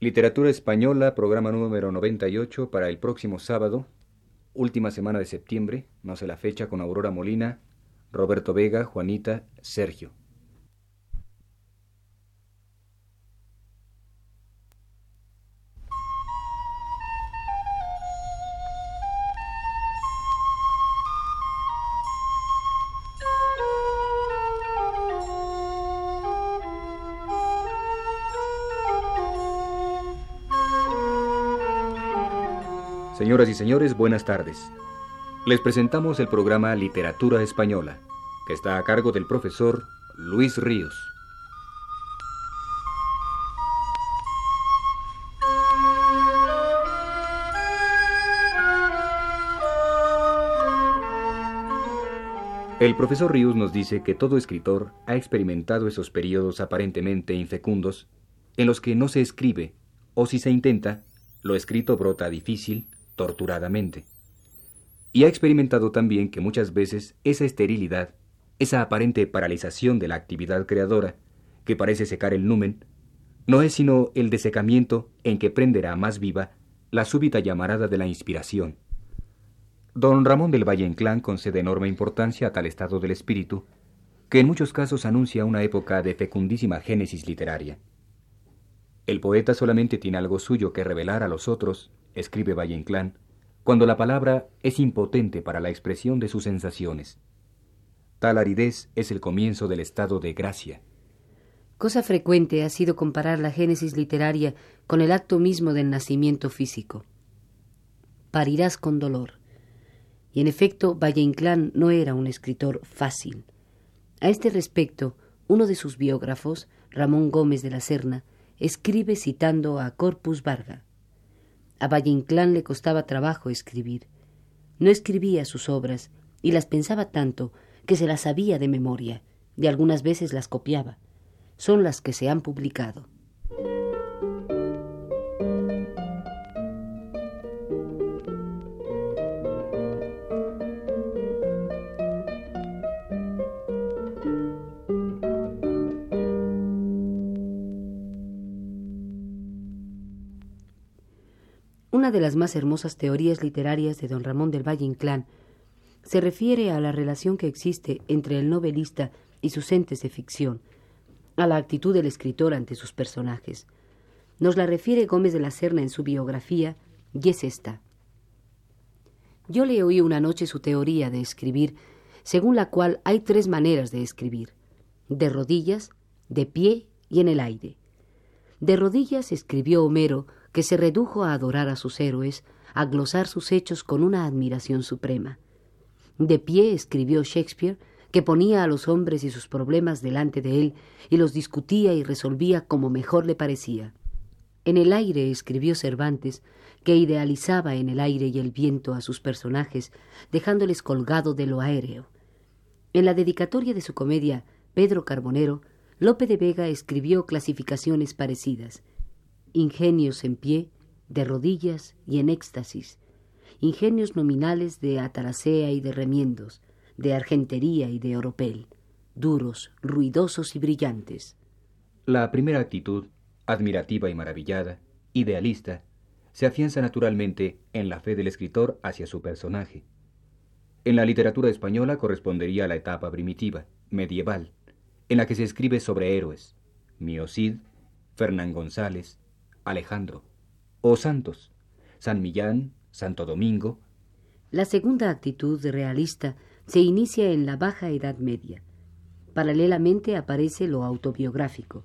Literatura Española, programa número 98 para el próximo sábado, última semana de septiembre, no sé la fecha, con Aurora Molina, Roberto Vega, Juanita, Sergio. Señoras y señores, buenas tardes. Les presentamos el programa Literatura Española, que está a cargo del profesor Luis Ríos. El profesor Ríos nos dice que todo escritor ha experimentado esos periodos aparentemente infecundos en los que no se escribe, o si se intenta, lo escrito brota difícil, torturadamente. Y ha experimentado también que muchas veces esa esterilidad, esa aparente paralización de la actividad creadora, que parece secar el numen, no es sino el desecamiento en que prenderá más viva la súbita llamarada de la inspiración. Don Ramón del Valle Inclán concede enorme importancia a tal estado del espíritu, que en muchos casos anuncia una época de fecundísima génesis literaria. El poeta solamente tiene algo suyo que revelar a los otros escribe Valle Inclán, cuando la palabra es impotente para la expresión de sus sensaciones. Tal aridez es el comienzo del estado de gracia. Cosa frecuente ha sido comparar la génesis literaria con el acto mismo del nacimiento físico. Parirás con dolor. Y en efecto, Valle Inclán no era un escritor fácil. A este respecto, uno de sus biógrafos, Ramón Gómez de la Serna, escribe citando a Corpus Varga. A Valle Inclán le costaba trabajo escribir. No escribía sus obras y las pensaba tanto que se las sabía de memoria y algunas veces las copiaba. Son las que se han publicado. De las más hermosas teorías literarias de don Ramón del Valle Inclán se refiere a la relación que existe entre el novelista y sus entes de ficción, a la actitud del escritor ante sus personajes. Nos la refiere Gómez de la Serna en su biografía, y es esta. Yo le oí una noche su teoría de escribir, según la cual hay tres maneras de escribir, de rodillas, de pie y en el aire. De rodillas escribió Homero que se redujo a adorar a sus héroes, a glosar sus hechos con una admiración suprema. De pie escribió Shakespeare, que ponía a los hombres y sus problemas delante de él y los discutía y resolvía como mejor le parecía. En el aire escribió Cervantes, que idealizaba en el aire y el viento a sus personajes, dejándoles colgado de lo aéreo. En la dedicatoria de su comedia Pedro Carbonero, Lope de Vega escribió clasificaciones parecidas ingenios en pie, de rodillas y en éxtasis, ingenios nominales de ataracea y de remiendos, de argentería y de oropel, duros, ruidosos y brillantes. La primera actitud, admirativa y maravillada, idealista, se afianza naturalmente en la fe del escritor hacia su personaje. En la literatura española correspondería a la etapa primitiva, medieval, en la que se escribe sobre héroes, Miocid, Fernán González, Alejandro, o santos, San Millán, Santo Domingo. La segunda actitud realista se inicia en la Baja Edad Media. Paralelamente aparece lo autobiográfico.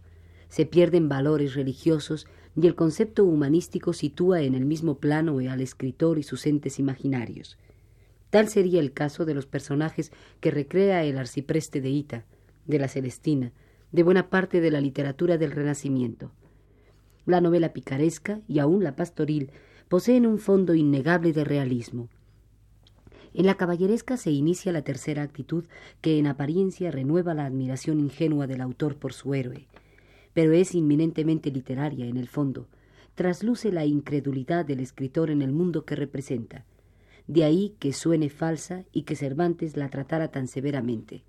Se pierden valores religiosos y el concepto humanístico sitúa en el mismo plano al escritor y sus entes imaginarios. Tal sería el caso de los personajes que recrea el arcipreste de Ita, de la Celestina, de buena parte de la literatura del Renacimiento. La novela picaresca y aún la pastoril poseen un fondo innegable de realismo. En la caballeresca se inicia la tercera actitud que en apariencia renueva la admiración ingenua del autor por su héroe, pero es inminentemente literaria en el fondo, trasluce la incredulidad del escritor en el mundo que representa. De ahí que suene falsa y que Cervantes la tratara tan severamente.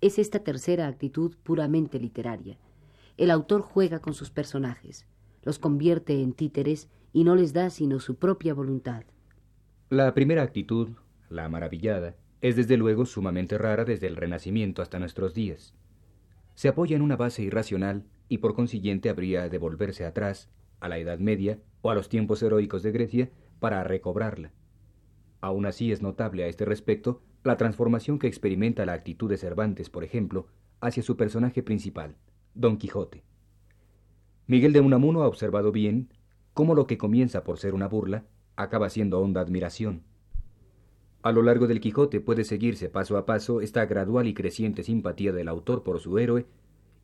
Es esta tercera actitud puramente literaria el autor juega con sus personajes. los convierte en títeres y no les da sino su propia voluntad. La primera actitud, la maravillada, es desde luego sumamente rara desde el Renacimiento hasta nuestros días. Se apoya en una base irracional y por consiguiente habría de volverse atrás, a la Edad Media o a los tiempos heroicos de Grecia, para recobrarla. Aún así es notable a este respecto la transformación que experimenta la actitud de Cervantes, por ejemplo, hacia su personaje principal, Don Quijote. Miguel de Unamuno ha observado bien cómo lo que comienza por ser una burla acaba siendo honda admiración. A lo largo del Quijote puede seguirse paso a paso esta gradual y creciente simpatía del autor por su héroe,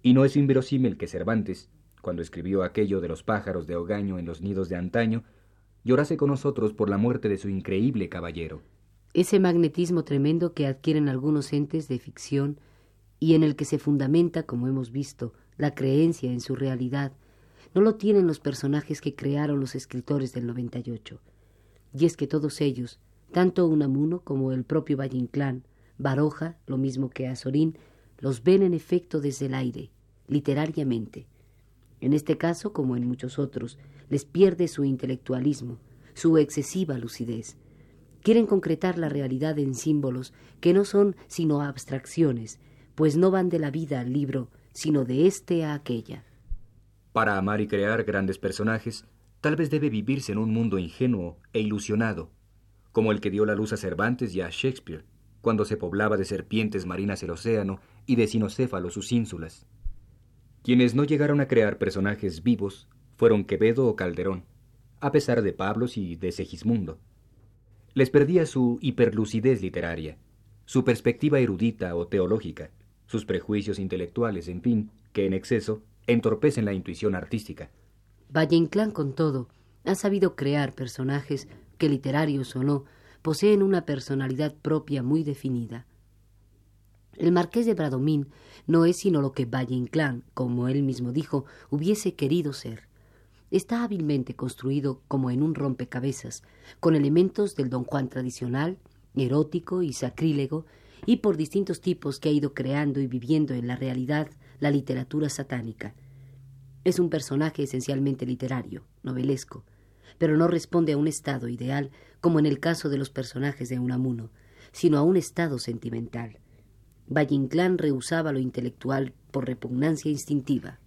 y no es inverosímil que Cervantes, cuando escribió aquello de los pájaros de Ogaño en los nidos de antaño, llorase con nosotros por la muerte de su increíble caballero. Ese magnetismo tremendo que adquieren algunos entes de ficción y en el que se fundamenta, como hemos visto, la creencia en su realidad, no lo tienen los personajes que crearon los escritores del 98. Y es que todos ellos, tanto Unamuno como el propio Valle Inclán, Baroja, lo mismo que Azorín, los ven en efecto desde el aire, literariamente. En este caso, como en muchos otros, les pierde su intelectualismo, su excesiva lucidez. Quieren concretar la realidad en símbolos que no son sino abstracciones, pues no van de la vida al libro, sino de éste a aquella. Para amar y crear grandes personajes, tal vez debe vivirse en un mundo ingenuo e ilusionado, como el que dio la luz a Cervantes y a Shakespeare, cuando se poblaba de serpientes marinas el océano y de sinocéfalos sus ínsulas. Quienes no llegaron a crear personajes vivos fueron Quevedo o Calderón, a pesar de Pablos y de Segismundo. Les perdía su hiperlucidez literaria, su perspectiva erudita o teológica, sus prejuicios intelectuales, en fin, que en exceso entorpecen la intuición artística. Valle Inclán, con todo, ha sabido crear personajes que, literarios o no, poseen una personalidad propia muy definida. El marqués de Bradomín no es sino lo que Valle Inclán, como él mismo dijo, hubiese querido ser. Está hábilmente construido como en un rompecabezas, con elementos del don Juan tradicional, erótico y sacrílego, y por distintos tipos que ha ido creando y viviendo en la realidad la literatura satánica. Es un personaje esencialmente literario, novelesco, pero no responde a un estado ideal como en el caso de los personajes de Unamuno, sino a un estado sentimental. Valle Inclán rehusaba lo intelectual por repugnancia instintiva.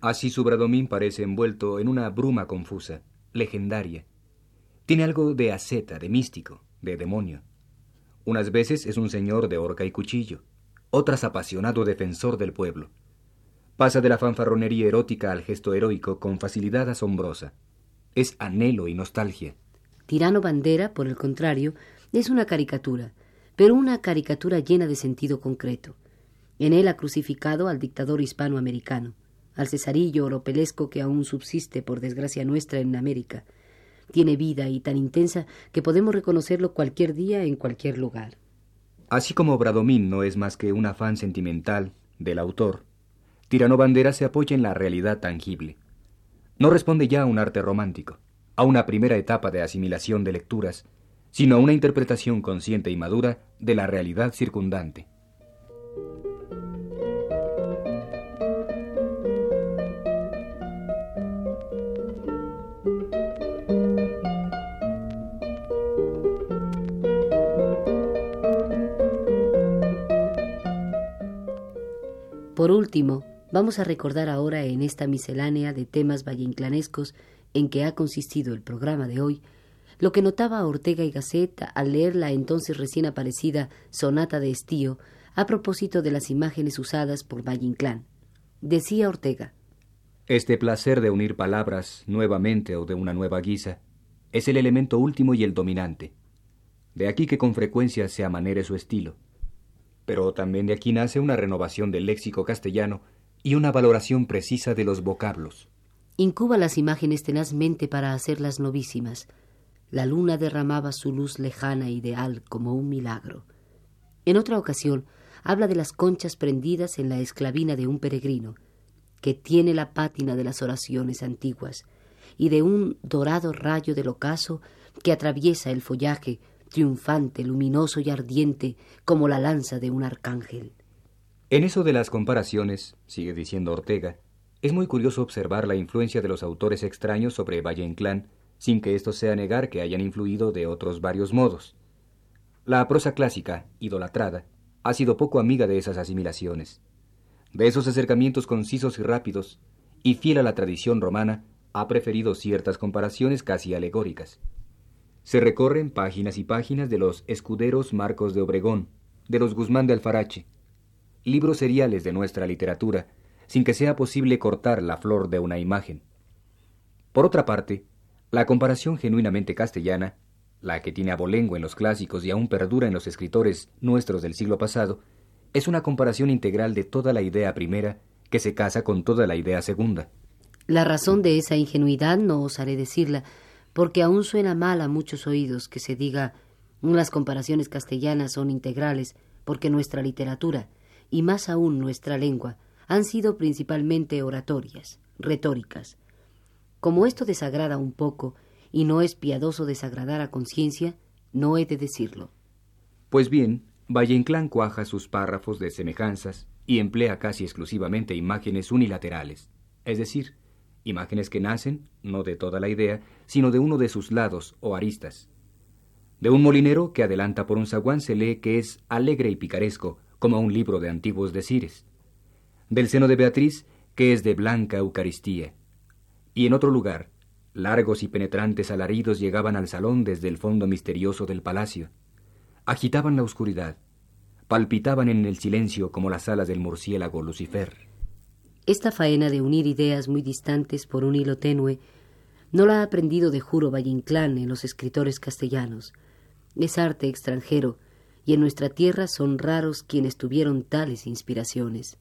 Así su Bradomín parece envuelto en una bruma confusa, legendaria. Tiene algo de asceta, de místico, de demonio. Unas veces es un señor de horca y cuchillo, otras apasionado defensor del pueblo. Pasa de la fanfarronería erótica al gesto heroico con facilidad asombrosa. Es anhelo y nostalgia. Tirano Bandera, por el contrario, es una caricatura, pero una caricatura llena de sentido concreto. En él ha crucificado al dictador hispanoamericano, al cesarillo oropelesco que aún subsiste, por desgracia nuestra, en América. Tiene vida y tan intensa que podemos reconocerlo cualquier día en cualquier lugar. Así como Bradomín no es más que un afán sentimental del autor, Tirano Bandera se apoya en la realidad tangible. No responde ya a un arte romántico, a una primera etapa de asimilación de lecturas, sino a una interpretación consciente y madura de la realidad circundante. Por último, vamos a recordar ahora en esta miscelánea de temas valleinclanescos en que ha consistido el programa de hoy, lo que notaba Ortega y Gasset al leer la entonces recién aparecida Sonata de Estío a propósito de las imágenes usadas por Valle Inclán. Decía Ortega: Este placer de unir palabras nuevamente o de una nueva guisa es el elemento último y el dominante. De aquí que con frecuencia se amanere su estilo pero también de aquí nace una renovación del léxico castellano y una valoración precisa de los vocablos. Incuba las imágenes tenazmente para hacerlas novísimas. La luna derramaba su luz lejana ideal como un milagro. En otra ocasión, habla de las conchas prendidas en la esclavina de un peregrino, que tiene la pátina de las oraciones antiguas, y de un dorado rayo del ocaso que atraviesa el follaje triunfante, luminoso y ardiente como la lanza de un arcángel. En eso de las comparaciones, sigue diciendo Ortega, Es muy curioso observar la influencia de los autores extraños sobre Valle Inclán, sin que esto sea negar que hayan influido de otros varios modos. La prosa clásica, idolatrada, ha sido poco amiga de esas asimilaciones. De esos acercamientos concisos y rápidos, y fiel a la tradición romana, ha preferido ciertas comparaciones casi alegóricas. Se recorren páginas y páginas de los escuderos Marcos de Obregón, de los Guzmán de Alfarache, libros seriales de nuestra literatura, sin que sea posible cortar la flor de una imagen. Por otra parte, la comparación genuinamente castellana, la que tiene abolengo en los clásicos y aún perdura en los escritores nuestros del siglo pasado, es una comparación integral de toda la idea primera que se casa con toda la idea segunda. La razón de esa ingenuidad no osaré decirla, porque aún suena mal a muchos oídos que se diga las comparaciones castellanas son integrales, porque nuestra literatura, y más aún nuestra lengua, han sido principalmente oratorias, retóricas. Como esto desagrada un poco, y no es piadoso desagradar a conciencia, no he de decirlo. Pues bien, Valle Inclán cuaja sus párrafos de semejanzas y emplea casi exclusivamente imágenes unilaterales, es decir, imágenes que nacen, no de toda la idea, sino de uno de sus lados o aristas. De un molinero que adelanta por un zaguán se lee que es alegre y picaresco, como un libro de antiguos decires. Del seno de Beatriz, que es de blanca Eucaristía. Y en otro lugar, largos y penetrantes alaridos llegaban al salón desde el fondo misterioso del palacio. Agitaban la oscuridad, palpitaban en el silencio como las alas del murciélago Lucifer. Esta faena de unir ideas muy distantes por un hilo tenue no la ha aprendido de juro Valle Inclán en los escritores castellanos. Es arte extranjero, y en nuestra tierra son raros quienes tuvieron tales inspiraciones.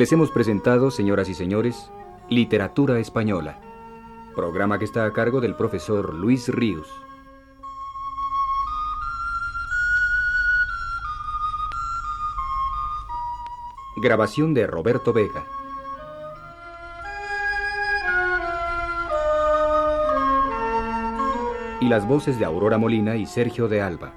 Les hemos presentado, señoras y señores, Literatura Española, programa que está a cargo del profesor Luis Ríos. Grabación de Roberto Vega. Y las voces de Aurora Molina y Sergio de Alba.